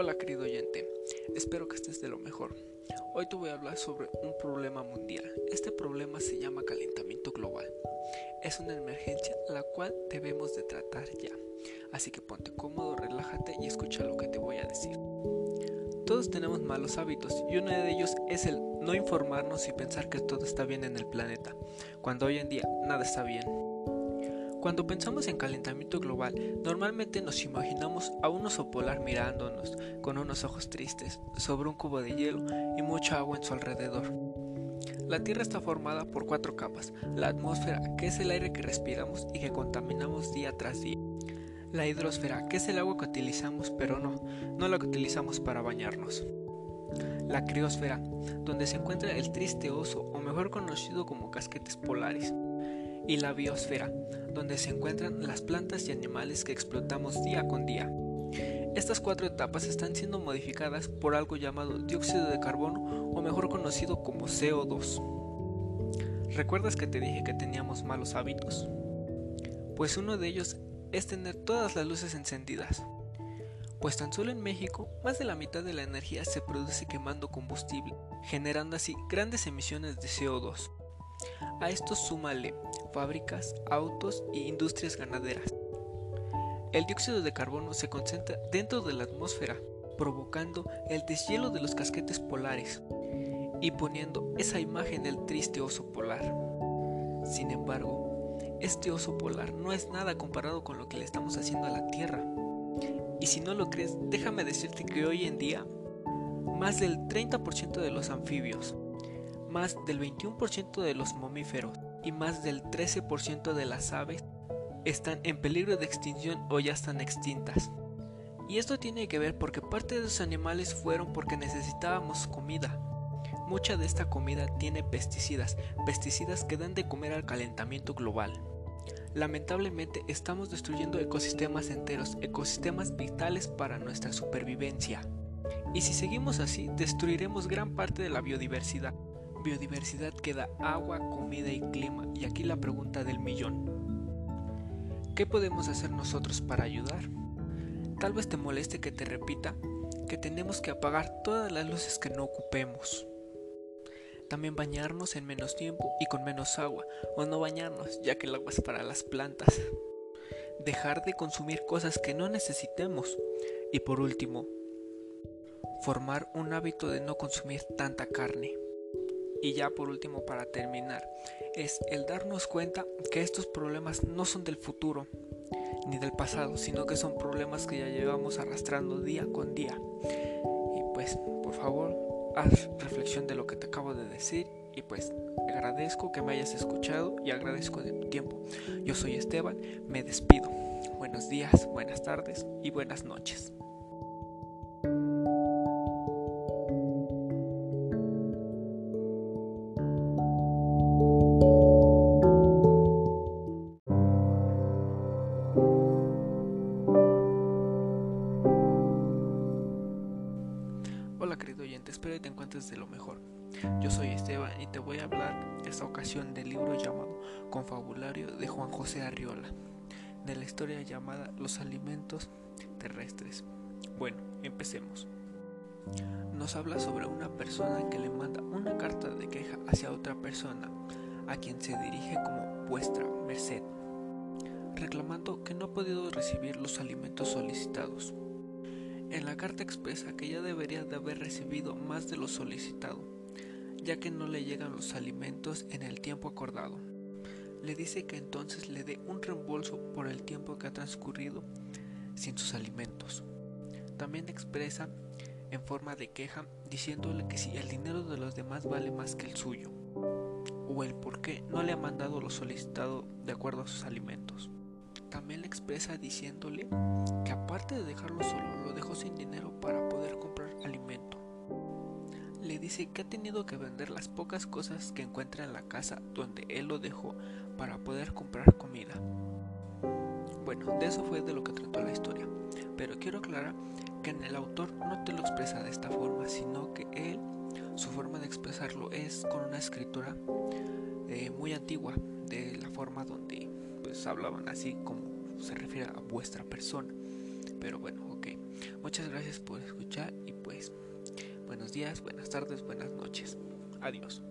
Hola querido oyente, espero que estés de lo mejor. Hoy te voy a hablar sobre un problema mundial. Este problema se llama calentamiento global. Es una emergencia la cual debemos de tratar ya. Así que ponte cómodo, relájate y escucha lo que te voy a decir. Todos tenemos malos hábitos y uno de ellos es el no informarnos y pensar que todo está bien en el planeta, cuando hoy en día nada está bien. Cuando pensamos en calentamiento global, normalmente nos imaginamos a un oso polar mirándonos con unos ojos tristes sobre un cubo de hielo y mucha agua en su alrededor. La Tierra está formada por cuatro capas, la atmósfera, que es el aire que respiramos y que contaminamos día tras día. La hidrosfera, que es el agua que utilizamos, pero no, no la que utilizamos para bañarnos. La criosfera, donde se encuentra el triste oso, o mejor conocido como casquetes polares y la biosfera, donde se encuentran las plantas y animales que explotamos día con día. Estas cuatro etapas están siendo modificadas por algo llamado dióxido de carbono o mejor conocido como CO2. ¿Recuerdas que te dije que teníamos malos hábitos? Pues uno de ellos es tener todas las luces encendidas. Pues tan solo en México, más de la mitad de la energía se produce quemando combustible, generando así grandes emisiones de CO2. A esto súmale fábricas, autos e industrias ganaderas. El dióxido de carbono se concentra dentro de la atmósfera, provocando el deshielo de los casquetes polares y poniendo esa imagen del triste oso polar. Sin embargo, este oso polar no es nada comparado con lo que le estamos haciendo a la Tierra. Y si no lo crees, déjame decirte que hoy en día, más del 30% de los anfibios, más del 21% de los mamíferos y más del 13% de las aves están en peligro de extinción o ya están extintas. Y esto tiene que ver porque parte de esos animales fueron porque necesitábamos comida. Mucha de esta comida tiene pesticidas, pesticidas que dan de comer al calentamiento global. Lamentablemente estamos destruyendo ecosistemas enteros, ecosistemas vitales para nuestra supervivencia. Y si seguimos así, destruiremos gran parte de la biodiversidad biodiversidad queda agua, comida y clima. Y aquí la pregunta del millón. ¿Qué podemos hacer nosotros para ayudar? Tal vez te moleste que te repita que tenemos que apagar todas las luces que no ocupemos. También bañarnos en menos tiempo y con menos agua, o no bañarnos, ya que el agua es para las plantas. Dejar de consumir cosas que no necesitemos. Y por último, formar un hábito de no consumir tanta carne. Y ya por último para terminar, es el darnos cuenta que estos problemas no son del futuro ni del pasado, sino que son problemas que ya llevamos arrastrando día con día. Y pues, por favor, haz reflexión de lo que te acabo de decir y pues agradezco que me hayas escuchado y agradezco de tu tiempo. Yo soy Esteban, me despido. Buenos días, buenas tardes y buenas noches. Hola querido oyente, espero que te encuentres de lo mejor. Yo soy Esteban y te voy a hablar esta ocasión del libro llamado Confabulario de Juan José Arriola, de la historia llamada Los alimentos terrestres. Bueno, empecemos. Nos habla sobre una persona que le manda una carta de queja hacia otra persona, a quien se dirige como vuestra merced, reclamando que no ha podido recibir los alimentos solicitados. En la carta expresa que ya debería de haber recibido más de lo solicitado, ya que no le llegan los alimentos en el tiempo acordado. Le dice que entonces le dé un reembolso por el tiempo que ha transcurrido sin sus alimentos. También expresa en forma de queja diciéndole que si el dinero de los demás vale más que el suyo, o el por qué no le ha mandado lo solicitado de acuerdo a sus alimentos. También le expresa diciéndole que aparte de dejarlo solo, lo dejó sin dinero para poder comprar alimento. Le dice que ha tenido que vender las pocas cosas que encuentra en la casa donde él lo dejó para poder comprar comida. Bueno, de eso fue de lo que trató la historia, pero quiero aclarar que en el autor no te lo expresa de esta forma, sino que él, su forma de expresarlo es con una escritura eh, muy antigua, de la forma donde pues hablaban así como se refiere a vuestra persona. Pero bueno, ok. Muchas gracias por escuchar y pues buenos días, buenas tardes, buenas noches. Adiós.